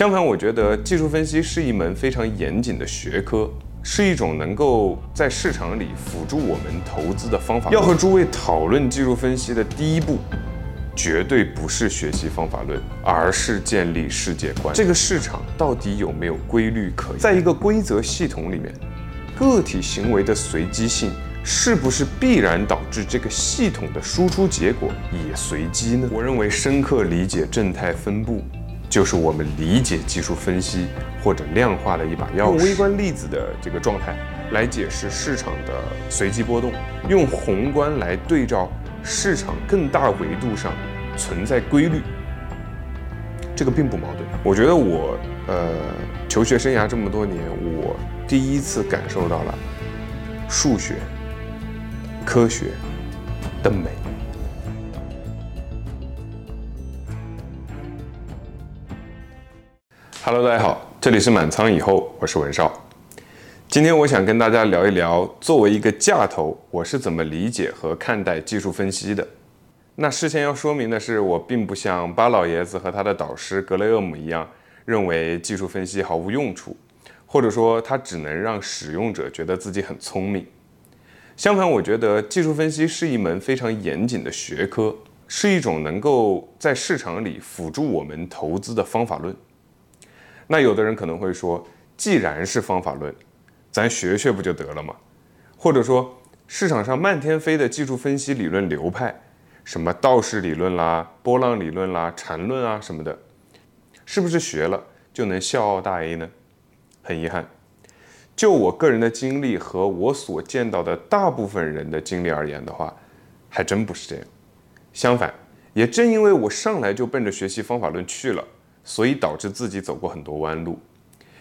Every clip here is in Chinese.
相反，我觉得技术分析是一门非常严谨的学科，是一种能够在市场里辅助我们投资的方法。要和诸位讨论技术分析的第一步，绝对不是学习方法论，而是建立世界观。这个市场到底有没有规律可言？在一个规则系统里面，个体行为的随机性。是不是必然导致这个系统的输出结果也随机呢？我认为深刻理解正态分布，就是我们理解技术分析或者量化的一把钥匙。用微观粒子的这个状态来解释市场的随机波动，用宏观来对照市场更大维度上存在规律，这个并不矛盾。我觉得我呃求学生涯这么多年，我第一次感受到了数学。科学的美。Hello，大家好，这里是满仓以后，我是文少。今天我想跟大家聊一聊，作为一个架头，我是怎么理解和看待技术分析的。那事先要说明的是，我并不像巴老爷子和他的导师格雷厄姆一样，认为技术分析毫无用处，或者说它只能让使用者觉得自己很聪明。相反，我觉得技术分析是一门非常严谨的学科，是一种能够在市场里辅助我们投资的方法论。那有的人可能会说，既然是方法论，咱学学不就得了吗？或者说，市场上漫天飞的技术分析理论流派，什么道氏理论啦、波浪理论啦、缠论啊什么的，是不是学了就能笑傲大 A 呢？很遗憾。就我个人的经历和我所见到的大部分人的经历而言的话，还真不是这样。相反，也正因为我上来就奔着学习方法论去了，所以导致自己走过很多弯路，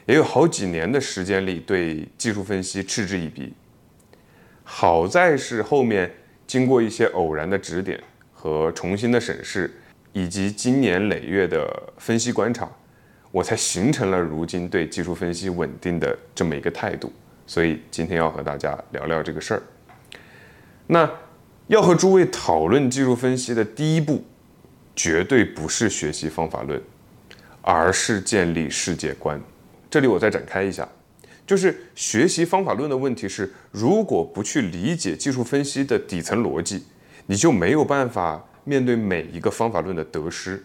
也有好几年的时间里对技术分析嗤之以鼻。好在是后面经过一些偶然的指点和重新的审视，以及经年累月的分析观察。我才形成了如今对技术分析稳定的这么一个态度，所以今天要和大家聊聊这个事儿。那要和诸位讨论技术分析的第一步，绝对不是学习方法论，而是建立世界观。这里我再展开一下，就是学习方法论的问题是，如果不去理解技术分析的底层逻辑，你就没有办法面对每一个方法论的得失。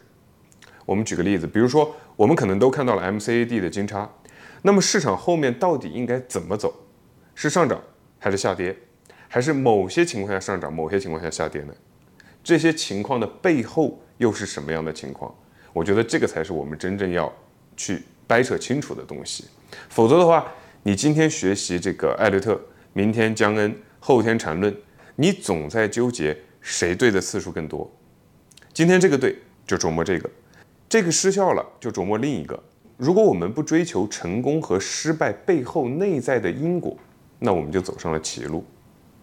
我们举个例子，比如说。我们可能都看到了 MCAD 的金叉，那么市场后面到底应该怎么走？是上涨还是下跌？还是某些情况下上涨，某些情况下下跌呢？这些情况的背后又是什么样的情况？我觉得这个才是我们真正要去掰扯清楚的东西。否则的话，你今天学习这个艾略特，明天江恩，后天缠论，你总在纠结谁对的次数更多。今天这个对，就琢磨这个。这个失效了，就琢磨另一个。如果我们不追求成功和失败背后内在的因果，那我们就走上了歧路，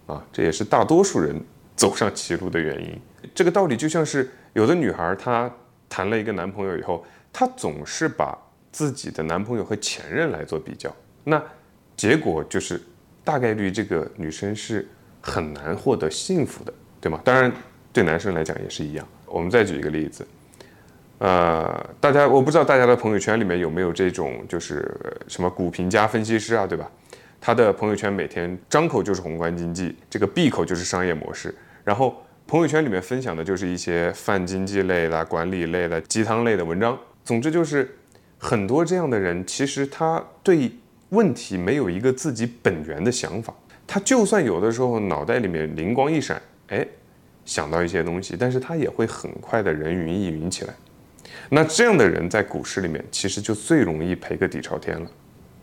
啊，这也是大多数人走上歧路的原因。这个道理就像是有的女孩她谈了一个男朋友以后，她总是把自己的男朋友和前任来做比较，那结果就是大概率这个女生是很难获得幸福的，对吗？当然，对男生来讲也是一样。我们再举一个例子。呃，大家我不知道大家的朋友圈里面有没有这种，就是什么股评家分析师啊，对吧？他的朋友圈每天张口就是宏观经济，这个闭口就是商业模式，然后朋友圈里面分享的就是一些泛经济类的、管理类的、鸡汤类的文章。总之就是很多这样的人，其实他对问题没有一个自己本源的想法，他就算有的时候脑袋里面灵光一闪，哎，想到一些东西，但是他也会很快的人云亦云起来。那这样的人在股市里面，其实就最容易赔个底朝天了，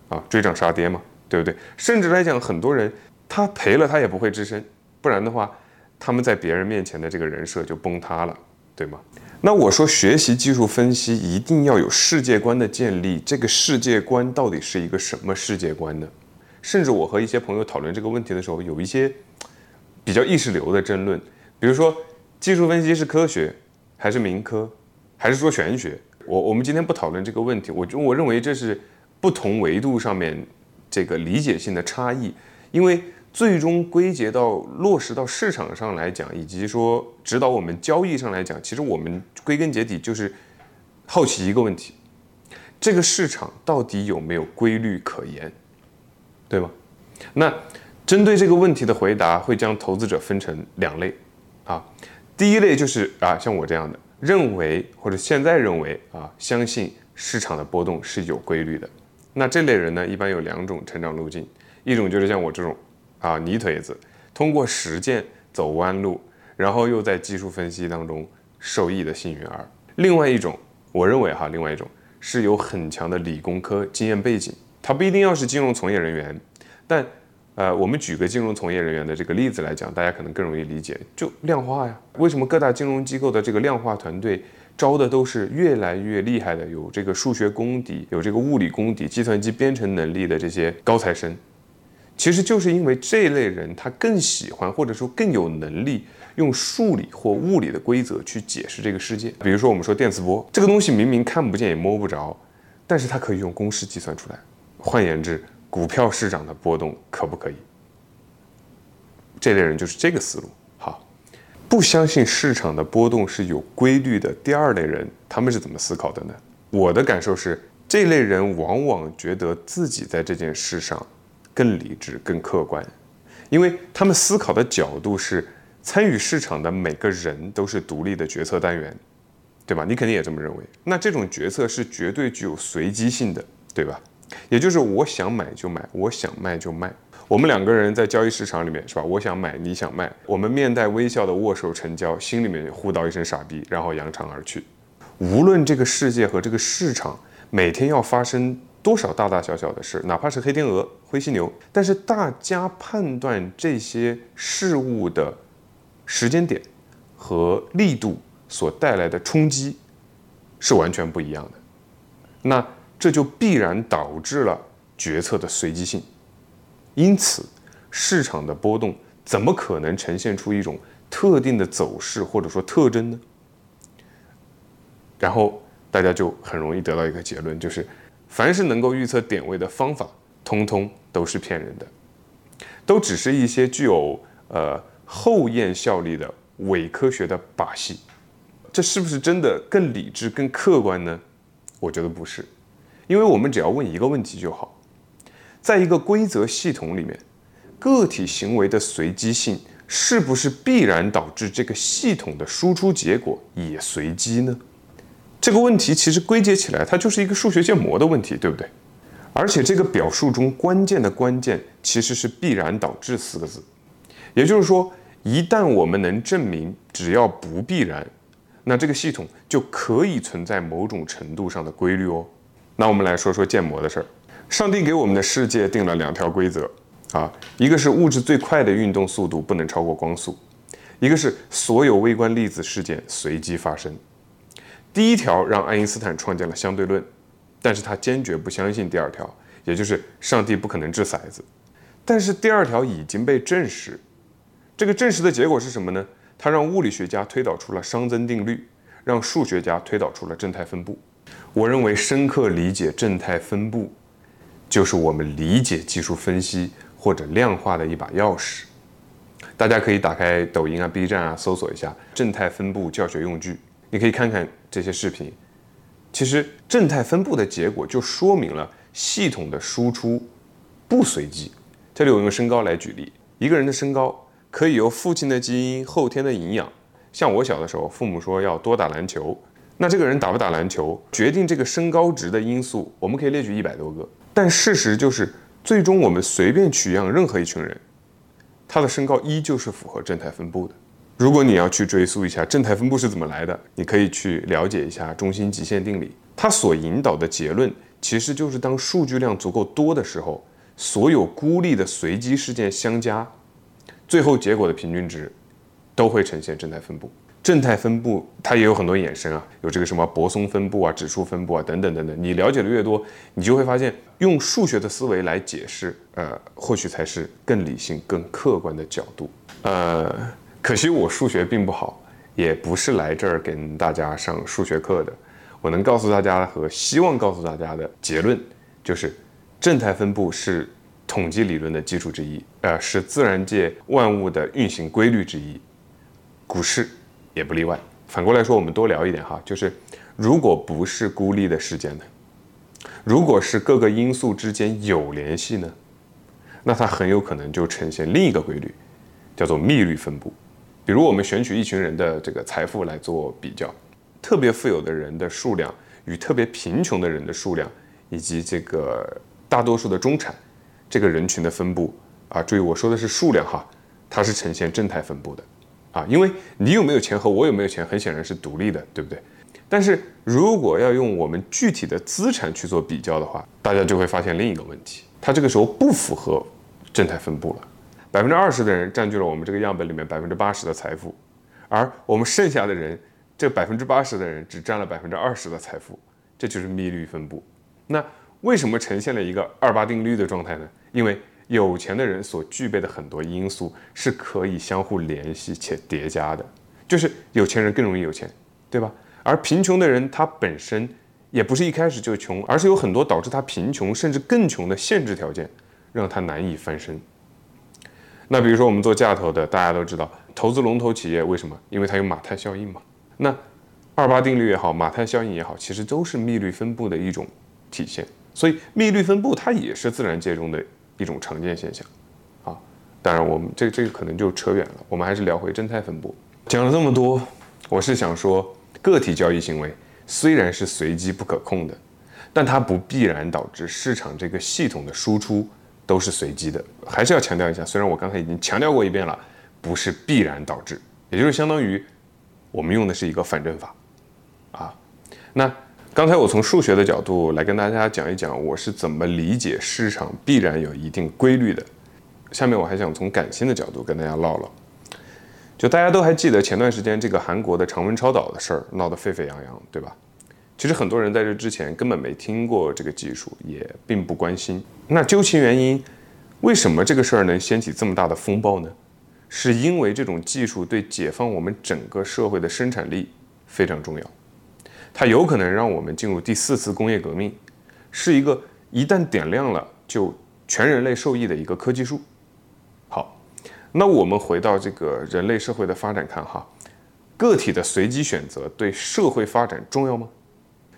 啊，追涨杀跌嘛，对不对？甚至来讲，很多人他赔了他也不会吱声，不然的话，他们在别人面前的这个人设就崩塌了，对吗？那我说学习技术分析一定要有世界观的建立，这个世界观到底是一个什么世界观呢？甚至我和一些朋友讨论这个问题的时候，有一些比较意识流的争论，比如说技术分析是科学还是民科？还是说玄学？我我们今天不讨论这个问题。我就我认为这是不同维度上面这个理解性的差异。因为最终归结到落实到市场上来讲，以及说指导我们交易上来讲，其实我们归根结底就是好奇一个问题：这个市场到底有没有规律可言，对吗？那针对这个问题的回答，会将投资者分成两类啊。第一类就是啊，像我这样的，认为或者现在认为啊，相信市场的波动是有规律的。那这类人呢，一般有两种成长路径，一种就是像我这种啊泥腿子，通过实践走弯路，然后又在技术分析当中受益的幸运儿。另外一种，我认为哈，另外一种是有很强的理工科经验背景，他不一定要是金融从业人员，但。呃，我们举个金融从业人员的这个例子来讲，大家可能更容易理解。就量化呀，为什么各大金融机构的这个量化团队招的都是越来越厉害的，有这个数学功底、有这个物理功底、计算机编程能力的这些高材生？其实就是因为这类人他更喜欢或者说更有能力用数理或物理的规则去解释这个世界。比如说，我们说电磁波这个东西明明看不见也摸不着，但是它可以用公式计算出来。换言之，股票市场的波动可不可以？这类人就是这个思路。好，不相信市场的波动是有规律的。第二类人，他们是怎么思考的呢？我的感受是，这类人往往觉得自己在这件事上更理智、更客观，因为他们思考的角度是参与市场的每个人都是独立的决策单元，对吧？你肯定也这么认为。那这种决策是绝对具有随机性的，对吧？也就是我想买就买，我想卖就卖。我们两个人在交易市场里面，是吧？我想买，你想卖，我们面带微笑的握手成交，心里面呼道一声傻逼，然后扬长而去。无论这个世界和这个市场每天要发生多少大大小小的事，哪怕是黑天鹅、灰犀牛，但是大家判断这些事物的时间点和力度所带来的冲击是完全不一样的。那。这就必然导致了决策的随机性，因此市场的波动怎么可能呈现出一种特定的走势或者说特征呢？然后大家就很容易得到一个结论，就是凡是能够预测点位的方法，通通都是骗人的，都只是一些具有呃后验效力的伪科学的把戏。这是不是真的更理智、更客观呢？我觉得不是。因为我们只要问一个问题就好，在一个规则系统里面，个体行为的随机性是不是必然导致这个系统的输出结果也随机呢？这个问题其实归结起来，它就是一个数学建模的问题，对不对？而且这个表述中关键的关键其实是“必然导致”四个字，也就是说，一旦我们能证明只要不必然，那这个系统就可以存在某种程度上的规律哦。那我们来说说建模的事儿。上帝给我们的世界定了两条规则啊，一个是物质最快的运动速度不能超过光速，一个是所有微观粒子事件随机发生。第一条让爱因斯坦创建了相对论，但是他坚决不相信第二条，也就是上帝不可能掷骰子。但是第二条已经被证实，这个证实的结果是什么呢？他让物理学家推导出了熵增定律，让数学家推导出了正态分布。我认为深刻理解正态分布，就是我们理解技术分析或者量化的一把钥匙。大家可以打开抖音啊、B 站啊，搜索一下正态分布教学用具，你可以看看这些视频。其实正态分布的结果就说明了系统的输出不随机。这里我用身高来举例，一个人的身高可以由父亲的基因、后天的营养。像我小的时候，父母说要多打篮球。那这个人打不打篮球，决定这个身高值的因素，我们可以列举一百多个。但事实就是，最终我们随便取样任何一群人，他的身高依旧是符合正态分布的。如果你要去追溯一下正态分布是怎么来的，你可以去了解一下中心极限定理，它所引导的结论其实就是当数据量足够多的时候，所有孤立的随机事件相加，最后结果的平均值都会呈现正态分布。正态分布它也有很多衍生啊，有这个什么泊松分布啊、指数分布啊等等等等。你了解的越多，你就会发现用数学的思维来解释，呃，或许才是更理性、更客观的角度。呃，可惜我数学并不好，也不是来这儿跟大家上数学课的。我能告诉大家和希望告诉大家的结论就是，正态分布是统计理论的基础之一，呃，是自然界万物的运行规律之一。股市。也不例外。反过来说，我们多聊一点哈，就是如果不是孤立的事件呢？如果是各个因素之间有联系呢，那它很有可能就呈现另一个规律，叫做幂律分布。比如我们选取一群人的这个财富来做比较，特别富有的人的数量与特别贫穷的人的数量，以及这个大多数的中产这个人群的分布啊，注意我说的是数量哈，它是呈现正态分布的啊，因为你有没有钱和我有没有钱很显然是独立的，对不对？但是如果要用我们具体的资产去做比较的话，大家就会发现另一个问题，它这个时候不符合正态分布了。百分之二十的人占据了我们这个样本里面百分之八十的财富，而我们剩下的人，这百分之八十的人只占了百分之二十的财富，这就是幂律分布。那为什么呈现了一个二八定律的状态呢？因为有钱的人所具备的很多因素是可以相互联系且叠加的，就是有钱人更容易有钱，对吧？而贫穷的人他本身也不是一开始就穷，而是有很多导致他贫穷甚至更穷的限制条件，让他难以翻身。那比如说我们做价投的，大家都知道，投资龙头企业为什么？因为它有马太效应嘛。那二八定律也好，马太效应也好，其实都是幂律分布的一种体现。所以幂律分布它也是自然界中的一种常见现象啊。当然我们这这个可能就扯远了，我们还是聊回正态分布。讲了这么多，我是想说，个体交易行为虽然是随机不可控的，但它不必然导致市场这个系统的输出。都是随机的，还是要强调一下。虽然我刚才已经强调过一遍了，不是必然导致，也就是相当于我们用的是一个反证法啊。那刚才我从数学的角度来跟大家讲一讲，我是怎么理解市场必然有一定规律的。下面我还想从感性的角度跟大家唠唠。就大家都还记得前段时间这个韩国的常温超导的事儿闹得沸沸扬扬，对吧？其实很多人在这之前根本没听过这个技术，也并不关心。那究其原因，为什么这个事儿能掀起这么大的风暴呢？是因为这种技术对解放我们整个社会的生产力非常重要，它有可能让我们进入第四次工业革命，是一个一旦点亮了就全人类受益的一个科技树。好，那我们回到这个人类社会的发展看哈，个体的随机选择对社会发展重要吗？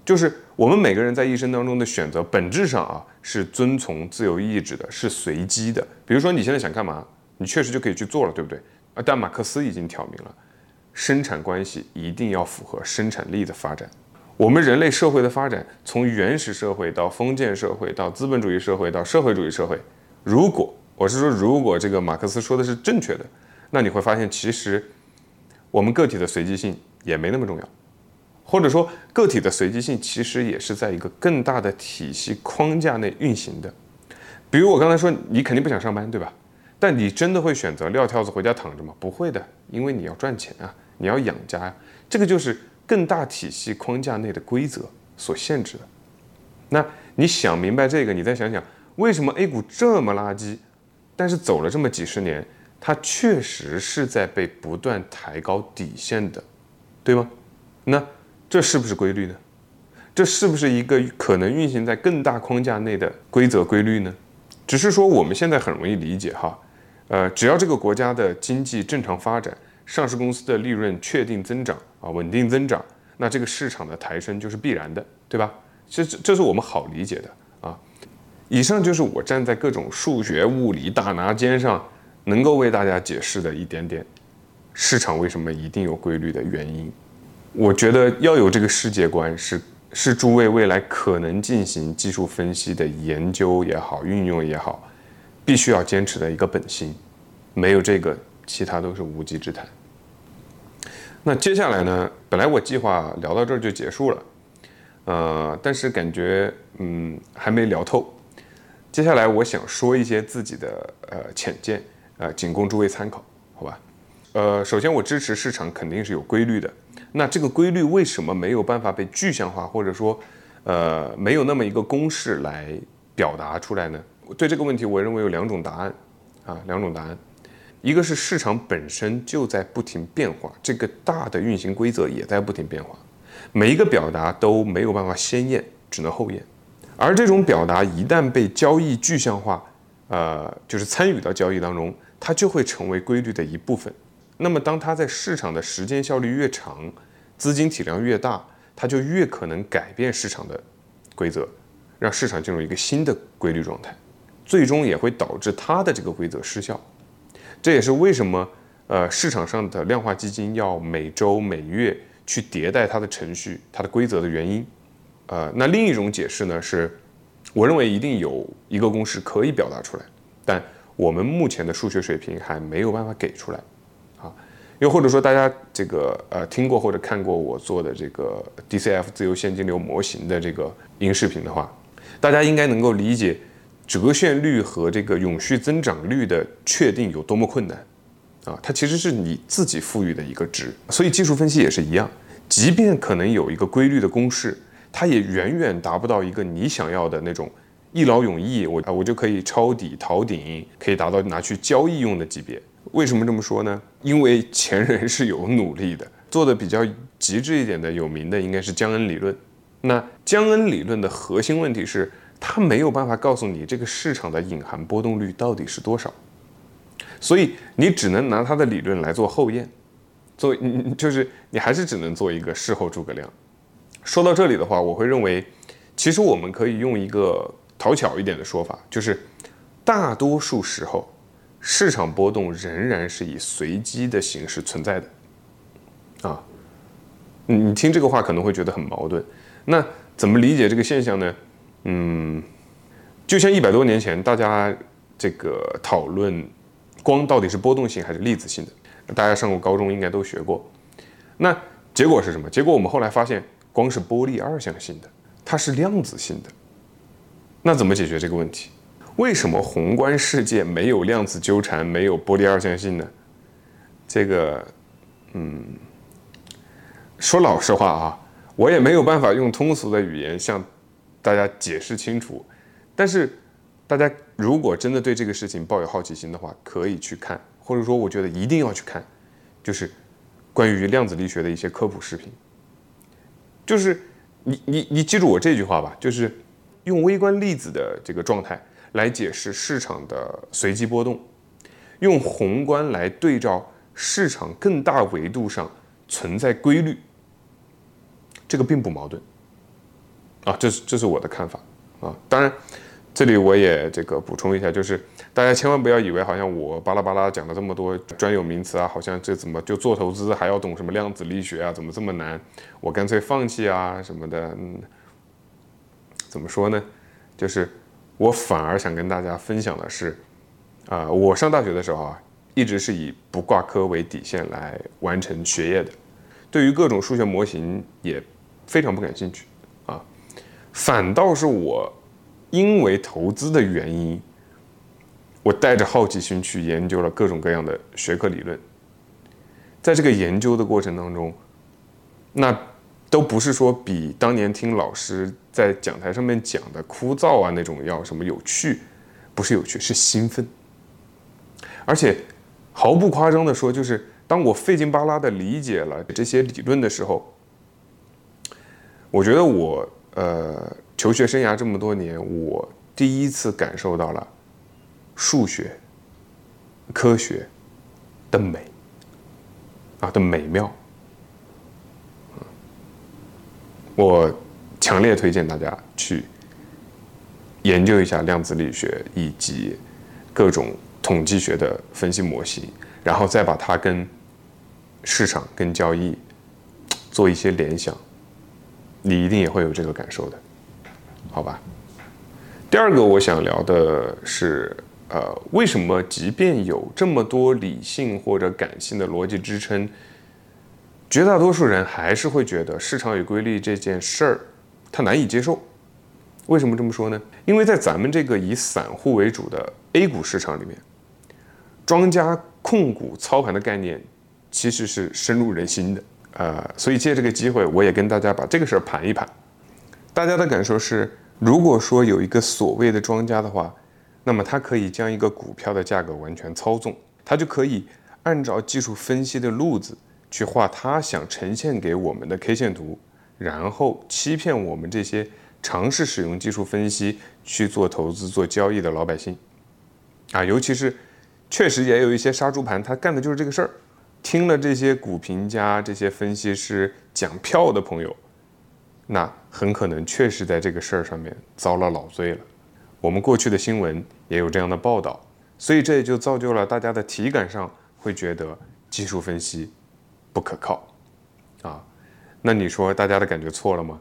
就是我们每个人在一生当中的选择，本质上啊是遵从自由意志的，是随机的。比如说你现在想干嘛，你确实就可以去做了，对不对？啊，但马克思已经挑明了，生产关系一定要符合生产力的发展。我们人类社会的发展，从原始社会到封建社会，到资本主义社会，到社会主义社会，如果我是说，如果这个马克思说的是正确的，那你会发现，其实我们个体的随机性也没那么重要。或者说，个体的随机性其实也是在一个更大的体系框架内运行的。比如我刚才说，你肯定不想上班，对吧？但你真的会选择撂挑子回家躺着吗？不会的，因为你要赚钱啊，你要养家呀。这个就是更大体系框架内的规则所限制的。那你想明白这个，你再想想，为什么 A 股这么垃圾，但是走了这么几十年，它确实是在被不断抬高底线的，对吗？那。这是不是规律呢？这是不是一个可能运行在更大框架内的规则规律呢？只是说我们现在很容易理解哈，呃，只要这个国家的经济正常发展，上市公司的利润确定增长啊，稳定增长，那这个市场的抬升就是必然的，对吧？这这是我们好理解的啊。以上就是我站在各种数学、物理大拿尖上，能够为大家解释的一点点市场为什么一定有规律的原因。我觉得要有这个世界观，是是诸位未来可能进行技术分析的研究也好，运用也好，必须要坚持的一个本心。没有这个，其他都是无稽之谈。那接下来呢？本来我计划聊到这儿就结束了，呃，但是感觉嗯还没聊透。接下来我想说一些自己的呃浅见，呃，仅供诸位参考，好吧？呃，首先我支持市场肯定是有规律的。那这个规律为什么没有办法被具象化，或者说，呃，没有那么一个公式来表达出来呢？对这个问题，我认为有两种答案，啊，两种答案，一个是市场本身就在不停变化，这个大的运行规则也在不停变化，每一个表达都没有办法先验，只能后验，而这种表达一旦被交易具象化，呃，就是参与到交易当中，它就会成为规律的一部分。那么，当它在市场的时间效率越长，资金体量越大，它就越可能改变市场的规则，让市场进入一个新的规律状态，最终也会导致它的这个规则失效。这也是为什么呃市场上的量化基金要每周每月去迭代它的程序、它的规则的原因。呃，那另一种解释呢是，我认为一定有一个公式可以表达出来，但我们目前的数学水平还没有办法给出来。又或者说，大家这个呃听过或者看过我做的这个 DCF 自由现金流模型的这个音视频的话，大家应该能够理解折现率和这个永续增长率的确定有多么困难啊！它其实是你自己赋予的一个值，所以技术分析也是一样，即便可能有一个规律的公式，它也远远达不到一个你想要的那种一劳永逸，我啊我就可以抄底逃顶，可以达到拿去交易用的级别。为什么这么说呢？因为前人是有努力的，做的比较极致一点的、有名的应该是江恩理论。那江恩理论的核心问题是，它没有办法告诉你这个市场的隐含波动率到底是多少，所以你只能拿它的理论来做后验，做就是你还是只能做一个事后诸葛亮。说到这里的话，我会认为，其实我们可以用一个讨巧一点的说法，就是大多数时候。市场波动仍然是以随机的形式存在的，啊，你听这个话可能会觉得很矛盾。那怎么理解这个现象呢？嗯，就像一百多年前大家这个讨论光到底是波动性还是粒子性的，大家上过高中应该都学过。那结果是什么？结果我们后来发现光是波粒二象性的，它是量子性的。那怎么解决这个问题？为什么宏观世界没有量子纠缠，没有波粒二象性呢？这个，嗯，说老实话啊，我也没有办法用通俗的语言向大家解释清楚。但是，大家如果真的对这个事情抱有好奇心的话，可以去看，或者说我觉得一定要去看，就是关于量子力学的一些科普视频。就是你你你记住我这句话吧，就是用微观粒子的这个状态。来解释市场的随机波动，用宏观来对照市场更大维度上存在规律，这个并不矛盾啊，这是这是我的看法啊。当然，这里我也这个补充一下，就是大家千万不要以为好像我巴拉巴拉讲了这么多专有名词啊，好像这怎么就做投资还要懂什么量子力学啊，怎么这么难？我干脆放弃啊什么的。嗯，怎么说呢？就是。我反而想跟大家分享的是，啊，我上大学的时候啊，一直是以不挂科为底线来完成学业的，对于各种数学模型也非常不感兴趣啊，反倒是我因为投资的原因，我带着好奇心去研究了各种各样的学科理论，在这个研究的过程当中，那。都不是说比当年听老师在讲台上面讲的枯燥啊那种要什么有趣，不是有趣，是兴奋。而且毫不夸张的说，就是当我费劲巴拉的理解了这些理论的时候，我觉得我呃求学生涯这么多年，我第一次感受到了数学、科学的美啊的美妙。我强烈推荐大家去研究一下量子力学以及各种统计学的分析模型，然后再把它跟市场、跟交易做一些联想，你一定也会有这个感受的，好吧？第二个我想聊的是，呃，为什么即便有这么多理性或者感性的逻辑支撑？绝大多数人还是会觉得市场与规律这件事儿，他难以接受。为什么这么说呢？因为在咱们这个以散户为主的 A 股市场里面，庄家控股操盘的概念其实是深入人心的。呃，所以借这个机会，我也跟大家把这个事儿盘一盘。大家的感受是，如果说有一个所谓的庄家的话，那么他可以将一个股票的价格完全操纵，他就可以按照技术分析的路子。去画他想呈现给我们的 K 线图，然后欺骗我们这些尝试使用技术分析去做投资、做交易的老百姓，啊，尤其是确实也有一些杀猪盘，他干的就是这个事儿。听了这些股评家、这些分析师讲票的朋友，那很可能确实在这个事儿上面遭了老罪了。我们过去的新闻也有这样的报道，所以这也就造就了大家的体感上会觉得技术分析不可靠啊。那你说大家的感觉错了吗？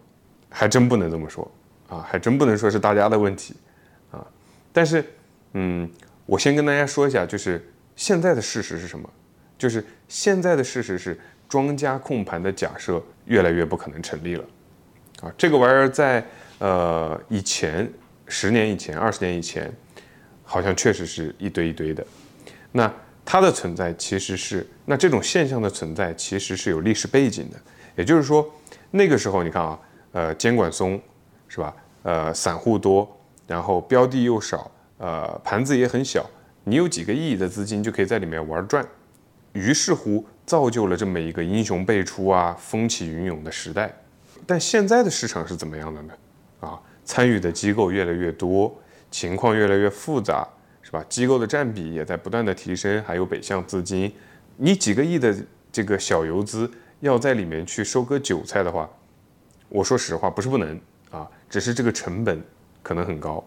还真不能这么说啊，还真不能说是大家的问题啊。但是，嗯，我先跟大家说一下，就是现在的事实是什么？就是现在的事实是庄家控盘的假设越来越不可能成立了。啊，这个玩意儿在呃以前十年以前、二十年以前，好像确实是一堆一堆的。那它的存在其实是，那这种现象的存在其实是有历史背景的。也就是说，那个时候你看啊，呃，监管松，是吧？呃，散户多，然后标的又少，呃，盘子也很小，你有几个亿的资金就可以在里面玩转。于是乎，造就了这么一个英雄辈出啊、风起云涌的时代。但现在的市场是怎么样的呢？啊，参与的机构越来越多，情况越来越复杂，是吧？机构的占比也在不断的提升，还有北向资金，你几个亿的这个小游资要在里面去收割韭菜的话，我说实话不是不能啊，只是这个成本可能很高。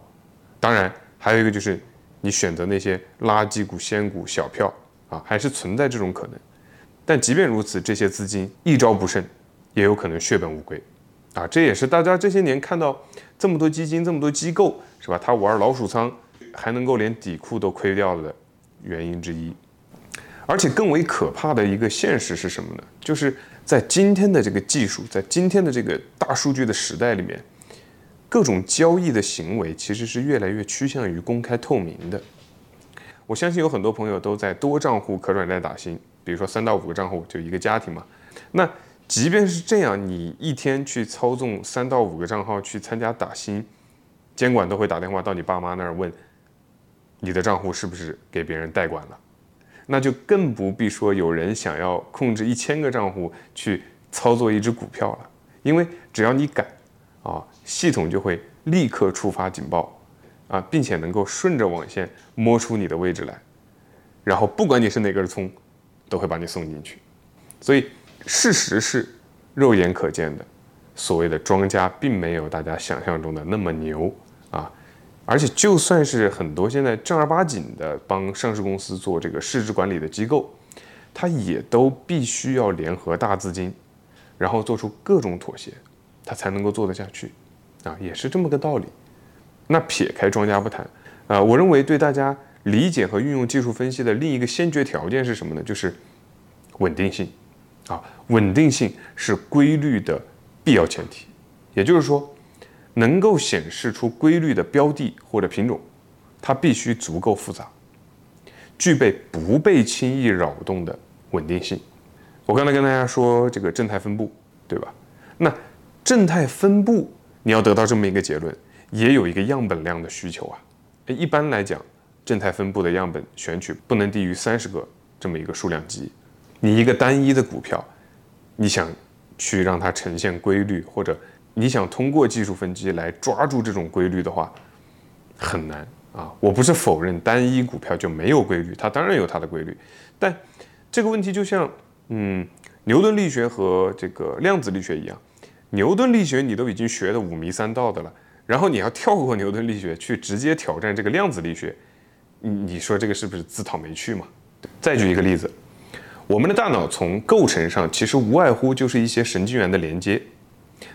当然，还有一个就是你选择那些垃圾股、仙股、小票啊，还是存在这种可能。但即便如此，这些资金一招不慎，也有可能血本无归。啊，这也是大家这些年看到这么多基金、这么多机构，是吧？他玩老鼠仓，还能够连底库都亏掉了的原因之一。而且更为可怕的一个现实是什么呢？就是在今天的这个技术，在今天的这个大数据的时代里面，各种交易的行为其实是越来越趋向于公开透明的。我相信有很多朋友都在多账户可转债打新，比如说三到五个账户就一个家庭嘛，那。即便是这样，你一天去操纵三到五个账号去参加打新，监管都会打电话到你爸妈那儿问，你的账户是不是给别人代管了？那就更不必说有人想要控制一千个账户去操作一只股票了，因为只要你敢，啊，系统就会立刻触发警报，啊，并且能够顺着网线摸出你的位置来，然后不管你是哪根葱，都会把你送进去，所以。事实是，肉眼可见的，所谓的庄家并没有大家想象中的那么牛！而且就算是很多现在正儿八经的帮上市公司做这个市值管理的机构，它也都必须要联合大资金，然后做出各种妥协，它才能够做得下去啊！也是这么个道理。那撇开庄家不谈啊，我认为对大家理解和运用技术分析的另一个先决条件是什么呢？就是稳定性。啊，稳定性是规律的必要前提，也就是说，能够显示出规律的标的或者品种，它必须足够复杂，具备不被轻易扰动的稳定性。我刚才跟大家说这个正态分布，对吧？那正态分布你要得到这么一个结论，也有一个样本量的需求啊。一般来讲，正态分布的样本选取不能低于三十个这么一个数量级。你一个单一的股票，你想去让它呈现规律，或者你想通过技术分析来抓住这种规律的话，很难啊！我不是否认单一股票就没有规律，它当然有它的规律，但这个问题就像嗯牛顿力学和这个量子力学一样，牛顿力学你都已经学的五迷三道的了，然后你要跳过牛顿力学去直接挑战这个量子力学，你你说这个是不是自讨没趣嘛？再举一个例子。我们的大脑从构成上其实无外乎就是一些神经元的连接，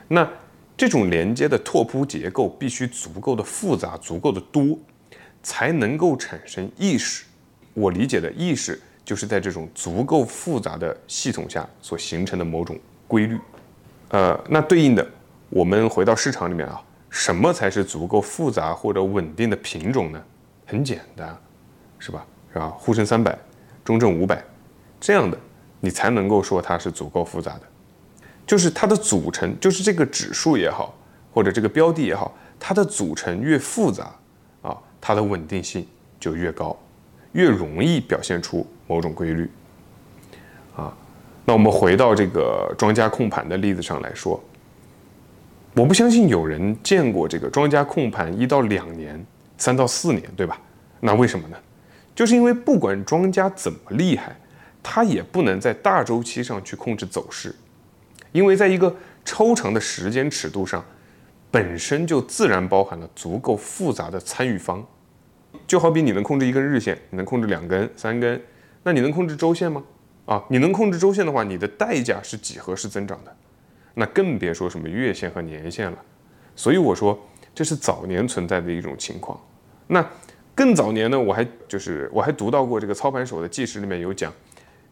那这种连接的拓扑结构必须足够的复杂、足够的多，才能够产生意识。我理解的意识，就是在这种足够复杂的系统下所形成的某种规律。呃，那对应的，我们回到市场里面啊，什么才是足够复杂或者稳定的品种呢？很简单，是吧？是吧？沪深三百、中证五百。这样的，你才能够说它是足够复杂的，就是它的组成，就是这个指数也好，或者这个标的也好，它的组成越复杂啊，它的稳定性就越高，越容易表现出某种规律啊。那我们回到这个庄家控盘的例子上来说，我不相信有人见过这个庄家控盘一到两年、三到四年，对吧？那为什么呢？就是因为不管庄家怎么厉害。它也不能在大周期上去控制走势，因为在一个超长的时间尺度上，本身就自然包含了足够复杂的参与方。就好比你能控制一根日线，你能控制两根、三根，那你能控制周线吗？啊，你能控制周线的话，你的代价是几何式增长的，那更别说什么月线和年线了。所以我说，这是早年存在的一种情况。那更早年呢，我还就是我还读到过这个操盘手的纪实里面有讲，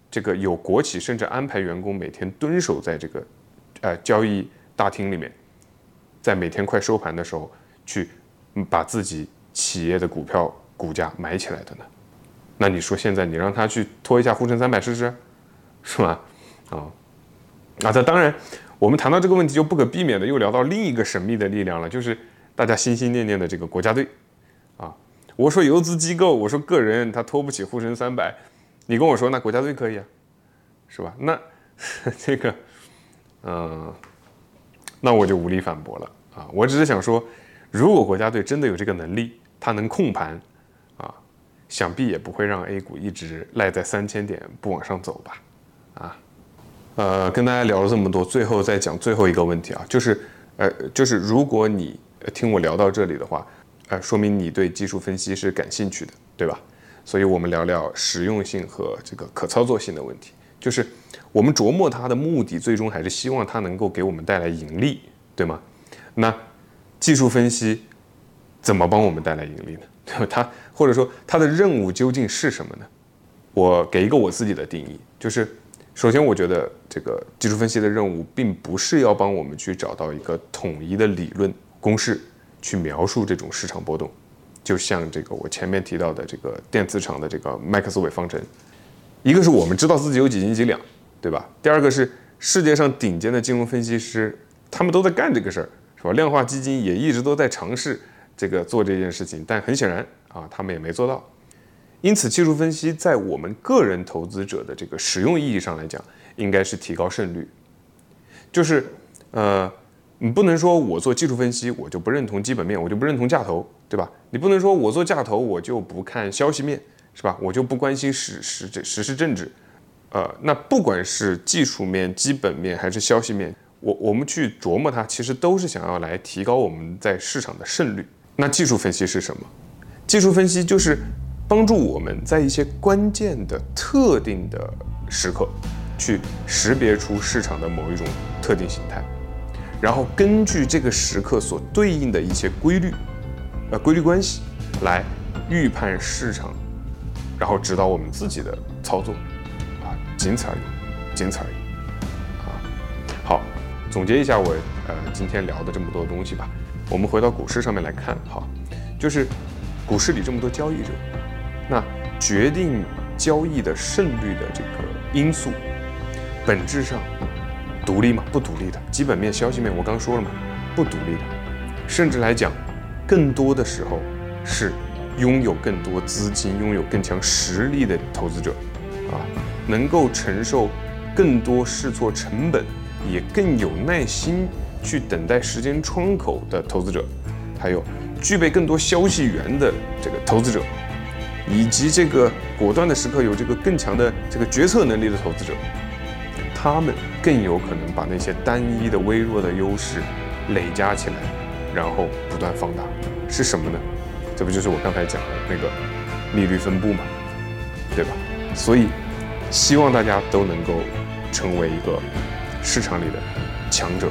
这个有国企甚至安排员工每天蹲守在这个呃交易大厅里面，在每天快收盘的时候去把自己企业的股票股价买起来的呢。那你说现在你让他去拖一下沪深三百试试，是吧？啊，那他当然，我们谈到这个问题就不可避免的又聊到另一个神秘的力量了，就是大家心心念念的这个国家队，啊，我说游资机构，我说个人他拖不起沪深三百，你跟我说那国家队可以啊，是吧？那 这个，嗯，那我就无力反驳了啊，我只是想说，如果国家队真的有这个能力，他能控盘啊。想必也不会让 A 股一直赖在三千点不往上走吧？啊，呃，跟大家聊了这么多，最后再讲最后一个问题啊，就是，呃，就是如果你听我聊到这里的话，呃，说明你对技术分析是感兴趣的，对吧？所以我们聊聊实用性和这个可操作性的问题，就是我们琢磨它的目的，最终还是希望它能够给我们带来盈利，对吗？那技术分析怎么帮我们带来盈利呢？它或者说它的任务究竟是什么呢？我给一个我自己的定义，就是首先我觉得这个技术分析的任务并不是要帮我们去找到一个统一的理论公式去描述这种市场波动，就像这个我前面提到的这个电磁场的这个麦克斯韦方程，一个是我们知道自己有几斤几两，对吧？第二个是世界上顶尖的金融分析师，他们都在干这个事儿，是吧？量化基金也一直都在尝试。这个做这件事情，但很显然啊，他们也没做到。因此，技术分析在我们个人投资者的这个使用意义上来讲，应该是提高胜率。就是，呃，你不能说我做技术分析，我就不认同基本面，我就不认同价投，对吧？你不能说我做价投，我就不看消息面，是吧？我就不关心时时这时政治。呃，那不管是技术面、基本面还是消息面，我我们去琢磨它，其实都是想要来提高我们在市场的胜率。那技术分析是什么？技术分析就是帮助我们在一些关键的特定的时刻，去识别出市场的某一种特定形态，然后根据这个时刻所对应的一些规律，呃，规律关系来预判市场，然后指导我们自己的操作，啊，仅此而已，仅此而已，啊，好，总结一下我呃今天聊的这么多东西吧。我们回到股市上面来看，哈，就是股市里这么多交易者，那决定交易的胜率的这个因素，本质上独立吗？不独立的。基本面、消息面，我刚说了嘛，不独立的。甚至来讲，更多的时候是拥有更多资金、拥有更强实力的投资者，啊，能够承受更多试错成本，也更有耐心。去等待时间窗口的投资者，还有具备更多消息源的这个投资者，以及这个果断的时刻有这个更强的这个决策能力的投资者，他们更有可能把那些单一的微弱的优势累加起来，然后不断放大。是什么呢？这不就是我刚才讲的那个利率分布吗？对吧？所以希望大家都能够成为一个市场里的强者。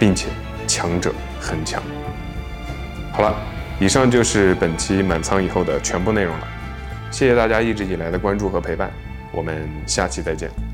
并且强者恒强。好了，以上就是本期满仓以后的全部内容了。谢谢大家一直以来的关注和陪伴，我们下期再见。